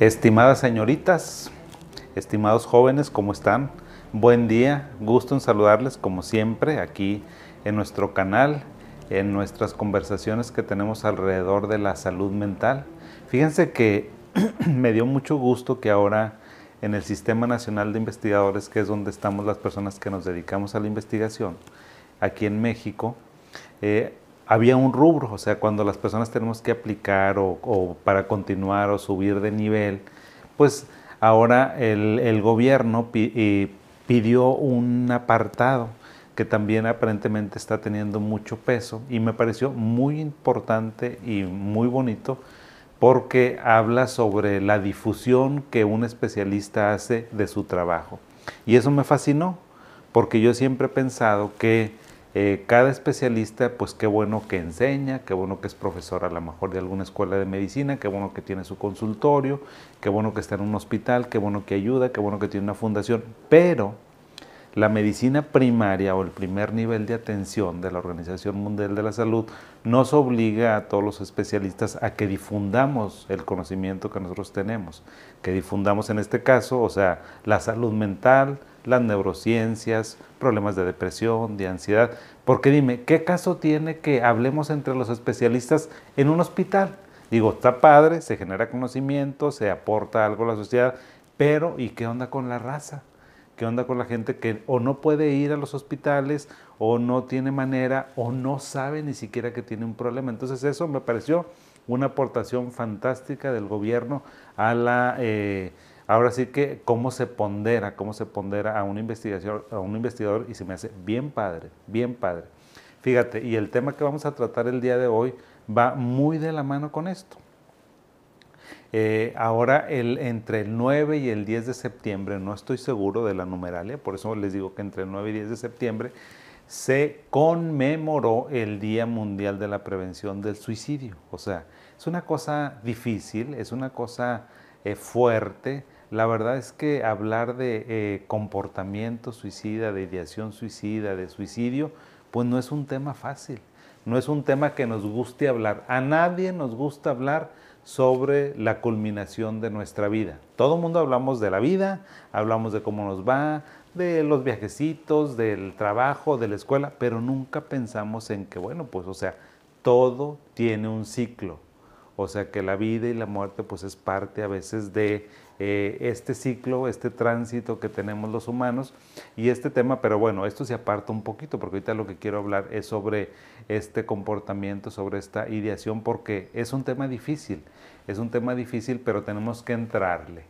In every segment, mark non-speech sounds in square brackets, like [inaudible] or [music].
Estimadas señoritas, estimados jóvenes, ¿cómo están? Buen día, gusto en saludarles como siempre aquí en nuestro canal, en nuestras conversaciones que tenemos alrededor de la salud mental. Fíjense que [clears throat] me dio mucho gusto que ahora en el Sistema Nacional de Investigadores, que es donde estamos las personas que nos dedicamos a la investigación, aquí en México, eh, había un rubro, o sea, cuando las personas tenemos que aplicar o, para continuar o subir de nivel, pues ahora el, gobierno pidió un apartado que también aparentemente está teniendo mucho peso y me pareció muy importante y muy bonito porque habla sobre la difusión que un especialista hace de su trabajo. Y eso me fascinó, porque yo siempre he pensado que eh, cada especialista, pues qué bueno que enseña, qué bueno que es profesor a lo mejor de alguna escuela de medicina, qué bueno que tiene su consultorio, qué bueno que está en un hospital, qué bueno que ayuda, qué bueno que tiene una fundación, pero la medicina primaria o el primer nivel de atención de la Organización Mundial de la Salud nos obliga a todos los especialistas a que difundamos el conocimiento que nosotros tenemos, que difundamos en este caso, o sea, la salud mental, las neurociencias, problemas de depresión, de ansiedad. Porque dime, ¿qué caso tiene que hablemos entre los especialistas en un hospital? Digo, está padre, se genera conocimiento, se aporta algo a la sociedad, pero ¿y qué onda con la raza? ¿Qué onda con la gente que o no puede ir a los hospitales o no tiene manera o no sabe ni siquiera que tiene un problema? Entonces eso me pareció una aportación fantástica del gobierno a la... Eh, Ahora sí que cómo se pondera, cómo se pondera a un investigador, a un investigador y se me hace bien padre, bien padre. Fíjate, y el tema que vamos a tratar el día de hoy va muy de la mano con esto. Eh, ahora, el, entre el 9 y el 10 de septiembre, no estoy seguro de la numeralia, por eso les digo que entre el 9 y 10 de septiembre se conmemoró el Día Mundial de la Prevención del Suicidio. O sea, es una cosa difícil, es una cosa eh, fuerte, la verdad es que hablar de eh, comportamiento suicida, de ideación suicida, de suicidio, pues no es un tema fácil, no es un tema que nos guste hablar. A nadie nos gusta hablar sobre la culminación de nuestra vida. Todo el mundo hablamos de la vida, hablamos de cómo nos va, de los viajecitos, del trabajo, de la escuela, pero nunca pensamos en que, bueno, pues o sea, todo tiene un ciclo. O sea que la vida y la muerte pues es parte a veces de eh, este ciclo, este tránsito que tenemos los humanos y este tema, pero bueno, esto se aparta un poquito porque ahorita lo que quiero hablar es sobre este comportamiento, sobre esta ideación, porque es un tema difícil, es un tema difícil, pero tenemos que entrarle.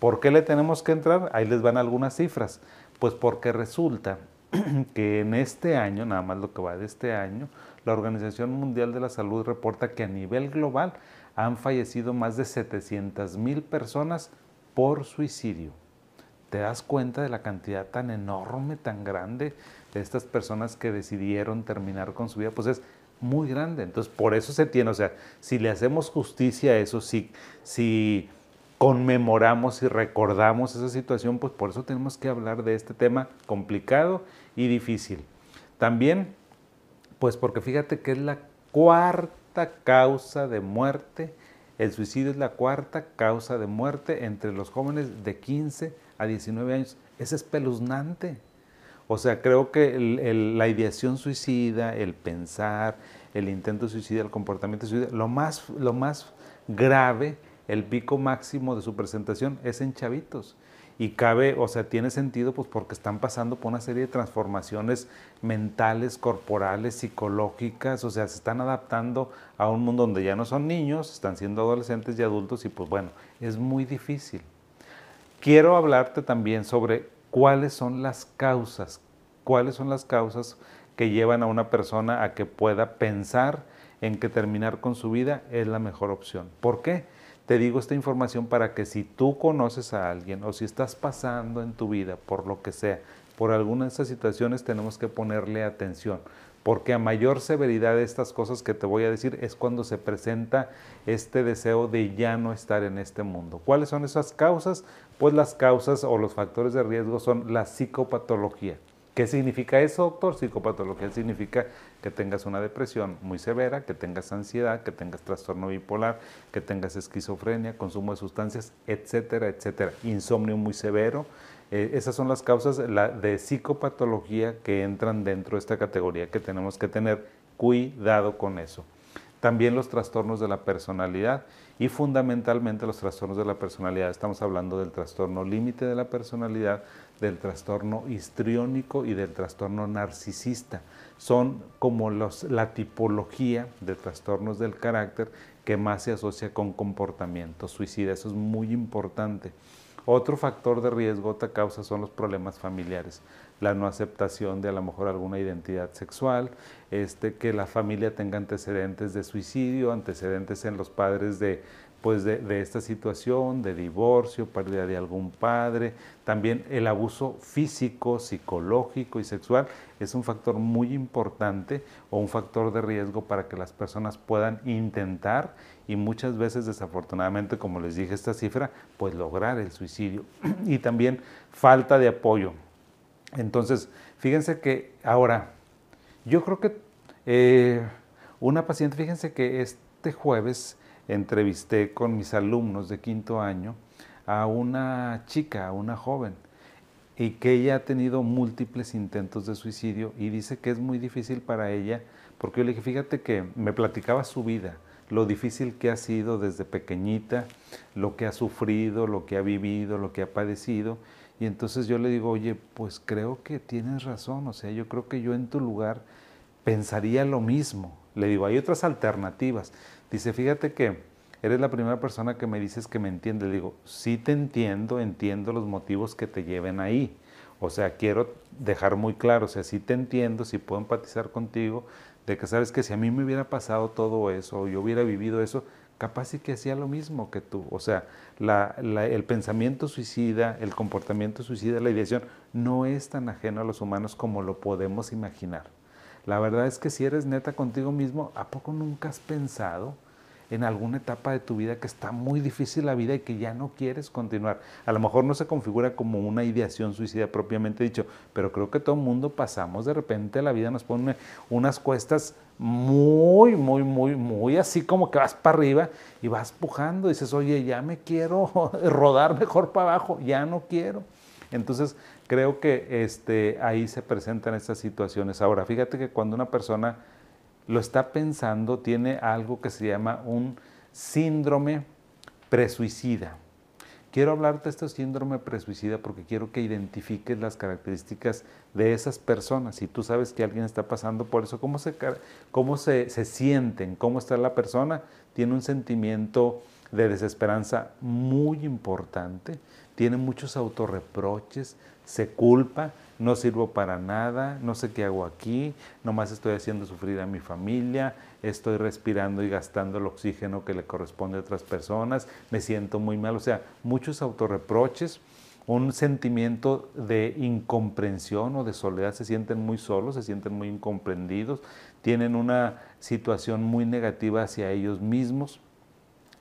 ¿Por qué le tenemos que entrar? Ahí les van algunas cifras. Pues porque resulta [clears throat] que en este año, nada más lo que va de este año, la Organización Mundial de la Salud reporta que a nivel global han fallecido más de 700 mil personas por suicidio. ¿Te das cuenta de la cantidad tan enorme, tan grande de estas personas que decidieron terminar con su vida? Pues es muy grande. Entonces, por eso se tiene, o sea, si le hacemos justicia a eso, si, si conmemoramos y recordamos esa situación, pues por eso tenemos que hablar de este tema complicado y difícil. También pues porque fíjate que es la cuarta causa de muerte, el suicidio es la cuarta causa de muerte entre los jóvenes de 15 a 19 años. Es espeluznante. O sea, creo que la ideación suicida, el pensar, el intento suicida, el comportamiento suicida, lo más, lo más grave, el pico máximo de su presentación es en chavitos y cabe, o sea, tiene sentido pues porque están pasando por una serie de transformaciones mentales, corporales, psicológicas, o sea, se están adaptando a un mundo donde ya no son niños, están siendo adolescentes y adultos y pues bueno, es muy difícil. Quiero hablarte también sobre cuáles son las causas, cuáles son las causas que llevan a una persona a que pueda pensar en que terminar con su vida es la mejor opción. ¿Por qué? Te digo esta información para que si tú conoces a alguien o si estás pasando en tu vida por lo que sea, por alguna de estas situaciones tenemos que ponerle atención, porque a mayor severidad de estas cosas que te voy a decir es cuando se presenta este deseo de ya no estar en este mundo. ¿Cuáles son esas causas? Pues las causas o los factores de riesgo son la psicopatología. ¿Qué ¿Qué significa eso, doctor? Psicopatología significa que tengas una depresión muy severa, que tengas ansiedad, que tengas trastorno bipolar, que tengas esquizofrenia, consumo de sustancias, etcétera, etcétera. Insomnio muy severo. Eh, esas son las causas de psicopatología que entran dentro de esta categoría que tenemos que tener cuidado con eso. También los trastornos de la personalidad y fundamentalmente los trastornos de la personalidad. Estamos hablando del trastorno límite de la personalidad, del trastorno histriónico y del trastorno narcisista. Son como la tipología de trastornos del carácter que más se asocia con comportamiento suicida. Eso es muy importante. Otro factor de riesgo, otra causa son los problemas familiares la no aceptación de a lo mejor alguna identidad sexual, este, que la familia tenga antecedentes de suicidio, antecedentes en los padres de, pues de, esta situación, de divorcio, pérdida de algún padre. También el abuso físico, psicológico y sexual es un factor muy importante o un factor de riesgo para que las personas puedan intentar y muchas veces desafortunadamente, como les dije esta cifra, pues lograr el suicidio. [clears throat] y también falta de apoyo. Entonces, fíjense que ahora, yo creo que eh, una paciente, fíjense que este jueves entrevisté con mis alumnos de quinto año a una chica, a una joven, y que ella ha tenido múltiples intentos de suicidio y dice que es muy difícil para ella, porque yo le dije, fíjate que me platicaba su vida, lo difícil que ha sido desde pequeñita, lo que ha sufrido, lo que ha vivido, lo que ha padecido, y entonces yo le digo, oye, pues creo que tienes razón, o sea, yo creo que yo en tu lugar pensaría lo mismo. Le digo, hay otras alternativas. Dice, fíjate que eres la primera persona que me dices que me entiende. Le digo, sí te entiendo, entiendo los motivos que te lleven ahí. O sea, quiero dejar muy claro, o sea, sí te entiendo, sí puedo empatizar contigo, de que sabes que si a mí me hubiera pasado todo eso, o yo hubiera vivido eso, capaz sí que hacía lo mismo que tú. O sea, el pensamiento suicida, el comportamiento suicida, la ideación, no es tan ajeno a los humanos como lo podemos imaginar. La verdad es que si eres neta contigo mismo, ¿a poco nunca has pensado en alguna etapa de tu vida que está muy difícil la vida y que ya no quieres continuar. A lo mejor no se configura como una ideación suicida propiamente dicho, pero creo que todo el mundo pasamos, de repente la vida nos pone unas cuestas muy, muy, muy, muy así como que vas para arriba y vas pujando, dices, oye, ya me quiero [laughs] rodar mejor para abajo, ya no quiero. Entonces, creo que este, ahí se presentan estas situaciones. Ahora, fíjate que cuando una persona lo está pensando, tiene algo que se llama un síndrome presuicida. Quiero hablarte de este síndrome presuicida porque quiero que identifiques las características de esas personas. Si tú sabes que alguien está pasando por eso, ¿cómo se, cómo se, se sienten? ¿Cómo está la persona? Tiene un sentimiento de desesperanza muy importante, tiene muchos autorreproches, se culpa, no sirvo para nada, no sé qué hago aquí, nomás estoy haciendo sufrir a mi familia, estoy respirando y gastando el oxígeno que le corresponde a otras personas, me siento muy mal, o sea, muchos autorreproches, un sentimiento de incomprensión o de soledad, se sienten muy solos, se sienten muy incomprendidos, tienen una situación muy negativa hacia ellos mismos,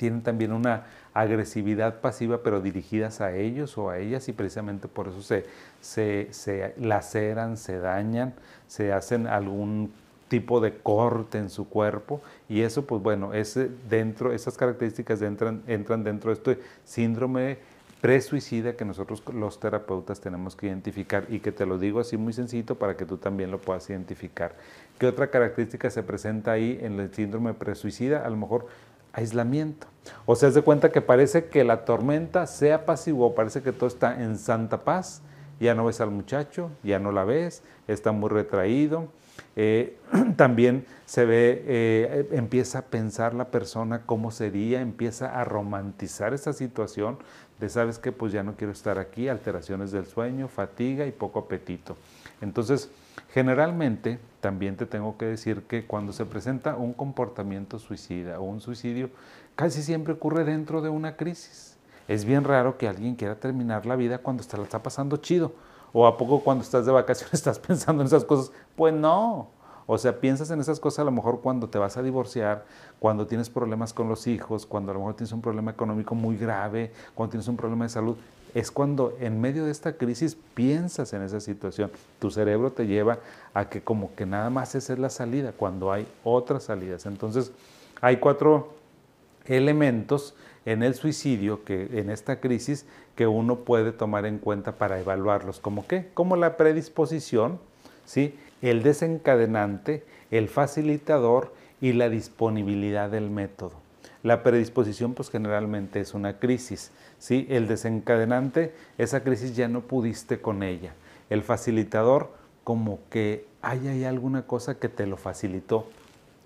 tienen también una agresividad pasiva, pero dirigidas a ellos o a ellas y precisamente por eso se, se, laceran, se dañan, se hacen algún tipo de corte en su cuerpo y eso pues bueno, ese dentro, esas características entran, entran dentro de este síndrome presuicida que nosotros los terapeutas tenemos que identificar y que te lo digo así muy sencillo para que tú también lo puedas identificar. ¿Qué otra característica se presenta ahí en el síndrome presuicida? A lo mejor aislamiento. O sea, se cuenta que parece que la tormenta se apaciguó, parece que todo está en santa paz, ya no ves al muchacho, ya no la ves, está muy retraído. Eh, [clears throat] también se ve, eh, empieza a pensar la persona cómo sería, empieza a romantizar esa situación de, sabes que pues ya no quiero estar aquí, alteraciones del sueño, fatiga y poco apetito. Entonces, generalmente también te tengo que decir que cuando se presenta un comportamiento suicida o un suicidio, casi siempre ocurre dentro de una crisis. Es bien raro que alguien quiera terminar la vida cuando te la está pasando chido. O a poco cuando estás de vacaciones [laughs] estás pensando en esas cosas. Pues no. O sea, piensas en esas cosas a lo mejor cuando te vas a divorciar, cuando tienes problemas con los hijos, cuando a lo mejor tienes un problema económico muy grave, cuando tienes un problema de salud. Es cuando en medio de esta crisis piensas en esa situación. Tu cerebro te lleva a que como que nada más esa es la salida, cuando hay otras salidas. Entonces, hay cuatro elementos en el suicidio, que en esta crisis, que uno puede tomar en cuenta para evaluarlos. ¿Como qué? Como la predisposición, ¿sí? el desencadenante, el facilitador y la disponibilidad del método. La predisposición pues generalmente es una crisis, ¿sí? El desencadenante, esa crisis ya no pudiste con ella. El facilitador, como que hay, hay alguna cosa que te lo facilitó.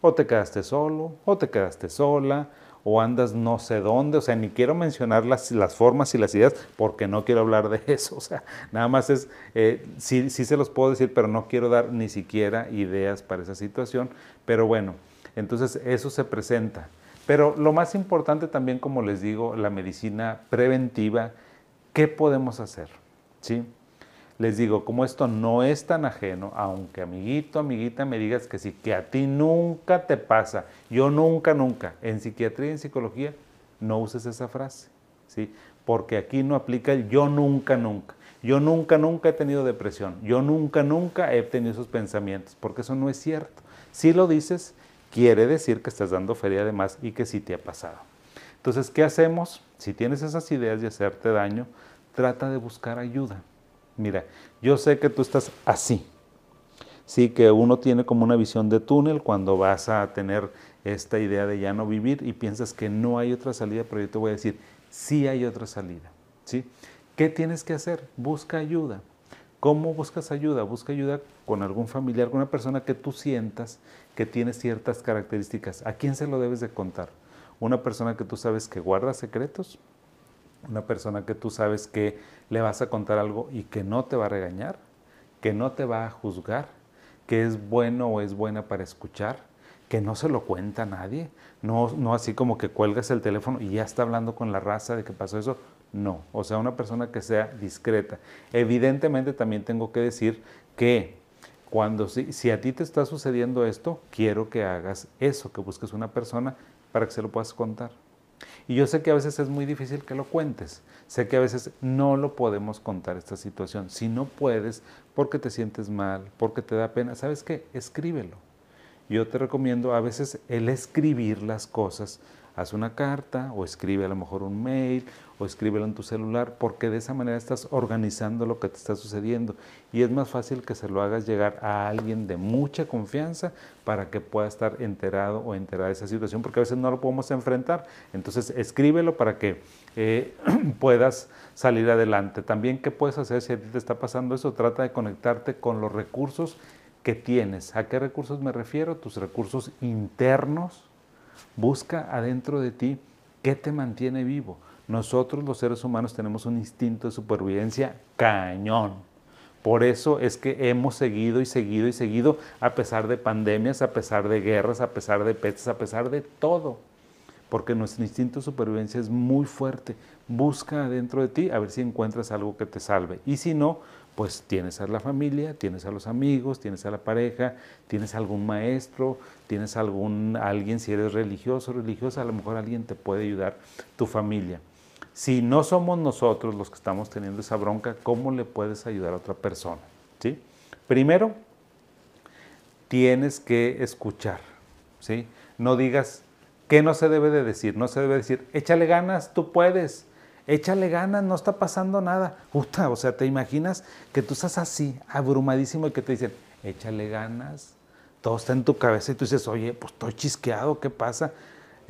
O te quedaste solo, o te quedaste sola, o andas no sé dónde, o sea, ni quiero mencionar las, las formas y las ideas porque no quiero hablar de [laughs] eso, o sea, nada más es, eh, sí, sí se los puedo decir, pero no quiero dar ni siquiera ideas para esa situación, pero bueno, entonces eso se presenta. Pero lo más importante también, como les digo, la medicina preventiva, ¿qué podemos hacer? ¿Sí? les digo, como esto no es tan ajeno, aunque amiguito, amiguita me digas que sí, que a ti nunca te pasa, yo nunca, nunca, en psiquiatría y en psicología, no uses esa frase, ¿sí? Porque aquí no aplica el yo nunca, nunca. Yo nunca, nunca he tenido depresión, yo nunca, nunca he tenido esos pensamientos, porque eso no es cierto. Si lo dices, quiere decir que estás dando feria de más y que sí te ha pasado. Entonces, ¿qué hacemos? Si tienes esas ideas de hacerte daño, trata de buscar ayuda Mira, yo sé que tú estás así. Sí, que uno tiene como una visión de túnel cuando vas a tener esta idea de ya no vivir y piensas que no hay otra salida, pero yo te voy a decir, sí hay otra salida. ¿sí? ¿Qué tienes que hacer? Busca ayuda. ¿Cómo buscas ayuda? Busca ayuda con algún familiar, con una persona que tú sientas que tiene ciertas características. ¿A quién se lo debes de contar? ¿Una persona que tú sabes que guarda secretos? una persona que tú sabes que le vas a contar algo y que no te va a regañar, que no te va a juzgar, que es bueno o es buena para escuchar, que no se lo cuenta a nadie, no, no así como que cuelgas el teléfono y ya está hablando con la raza de que pasó eso, no, o sea, una persona que sea discreta. Evidentemente también tengo que decir que cuando si, si a ti te está sucediendo esto, quiero que hagas eso, que busques una persona para que se lo puedas contar. Y yo sé que a veces es muy difícil que lo cuentes. Sé que a veces no lo podemos contar esta situación. Si no puedes, porque te sientes mal, porque te da pena, ¿sabes qué? Escríbelo. Yo te recomiendo a veces el escribir las cosas haz una carta o escribe a lo mejor un mail o escríbelo en tu celular porque de esa manera estás organizando lo que te está sucediendo y es más fácil que se lo hagas llegar a alguien de mucha confianza para que pueda estar enterado o enterada de esa situación porque a veces no lo podemos enfrentar. Entonces escríbelo para que eh, [clears throat] puedas salir adelante. También, ¿qué puedes hacer si a ti te está pasando eso? Trata de conectarte con los recursos que tienes. ¿A qué recursos me refiero? Tus recursos internos Busca adentro de ti qué te mantiene vivo. Nosotros los seres humanos tenemos un instinto de supervivencia cañón. Por eso es que hemos seguido y seguido y seguido a pesar de pandemias, a pesar de guerras, a pesar de pestes, a pesar de todo. Porque nuestro instinto de supervivencia es muy fuerte. Busca adentro de ti a ver si encuentras algo que te salve. Y si no, pues tienes a la familia, tienes a los amigos, tienes a la pareja, tienes algún maestro, tienes algún alguien, si eres religioso religiosa, a lo mejor alguien te puede ayudar, tu familia. Si no somos nosotros los que estamos teniendo esa bronca, ¿cómo le puedes ayudar a otra persona? ¿Sí? Primero, tienes que escuchar, ¿sí? No digas qué no se debe de decir, no se debe decir, échale ganas, tú puedes, échale ganas, no está pasando nada. o sea, te imaginas que tú estás así, abrumadísimo y que te dicen, échale ganas, todo está en tu cabeza y tú dices, oye, pues estoy chisqueado, ¿qué pasa?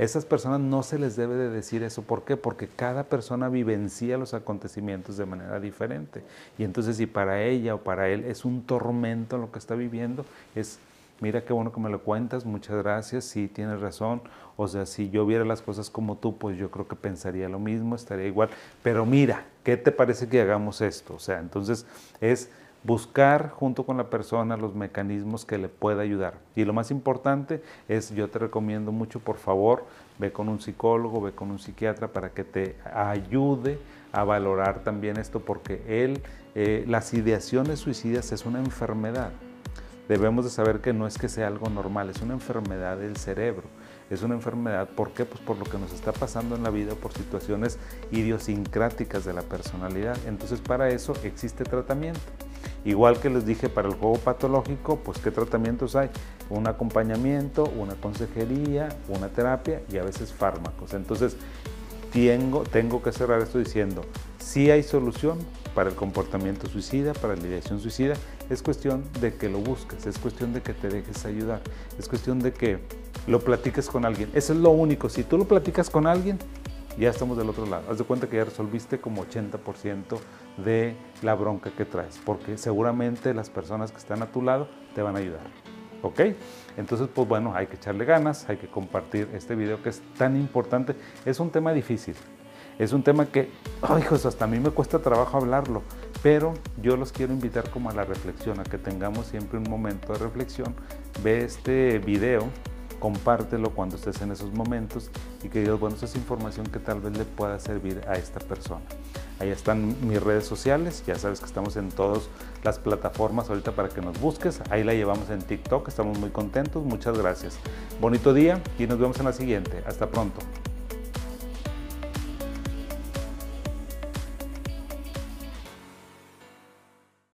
Esas personas no se les debe de decir eso. ¿Por qué? Porque cada persona vivencia los acontecimientos de manera diferente. Y entonces si para ella o para él es un tormento lo que está viviendo, es mira qué bueno que me lo cuentas, muchas gracias, sí tienes razón, o sea, si yo viera las cosas como tú, pues yo creo que pensaría lo mismo, estaría igual, pero mira, ¿qué te parece que hagamos esto? O sea, entonces es buscar junto con la persona los mecanismos que le pueda ayudar. Y lo más importante es, yo te recomiendo mucho, por favor, ve con un psicólogo, ve con un psiquiatra para que te ayude a valorar también esto, porque él, eh, las ideaciones suicidas es una enfermedad debemos de saber que no es que sea algo normal, es una enfermedad del cerebro. Es una enfermedad, ¿por qué? Pues por lo que nos está pasando en la vida, por situaciones idiosincráticas de la personalidad. Entonces para eso existe tratamiento. Igual que les dije para el juego patológico, pues qué tratamientos hay. Un acompañamiento, una consejería, una terapia y a veces fármacos. Entonces tengo, tengo que cerrar esto diciendo, sí hay solución para el comportamiento suicida, para la ideación suicida, es cuestión de que lo busques, es cuestión de que te dejes ayudar, es cuestión de que lo platiques con alguien. Eso es lo único. Si tú lo platicas con alguien, ya estamos del otro lado. Haz de cuenta que ya resolviste como 80% de la bronca que traes, porque seguramente las personas que están a tu lado te van a ayudar. ¿Ok? Entonces, pues bueno, hay que echarle ganas, hay que compartir este video que es tan importante. Es un tema difícil, es un tema que, ay, hijos, hasta a mí me cuesta trabajo hablarlo, pero yo los quiero invitar como a la reflexión, a que tengamos siempre un momento de reflexión. Ve este video compártelo cuando estés en esos momentos y que digas, bueno, esa es información que tal vez le pueda servir a esta persona. Ahí están mis redes sociales, ya sabes que estamos en todas las plataformas ahorita para que nos busques. Ahí la llevamos en TikTok, estamos muy contentos, muchas gracias. Bonito día y nos vemos en la siguiente. Hasta pronto.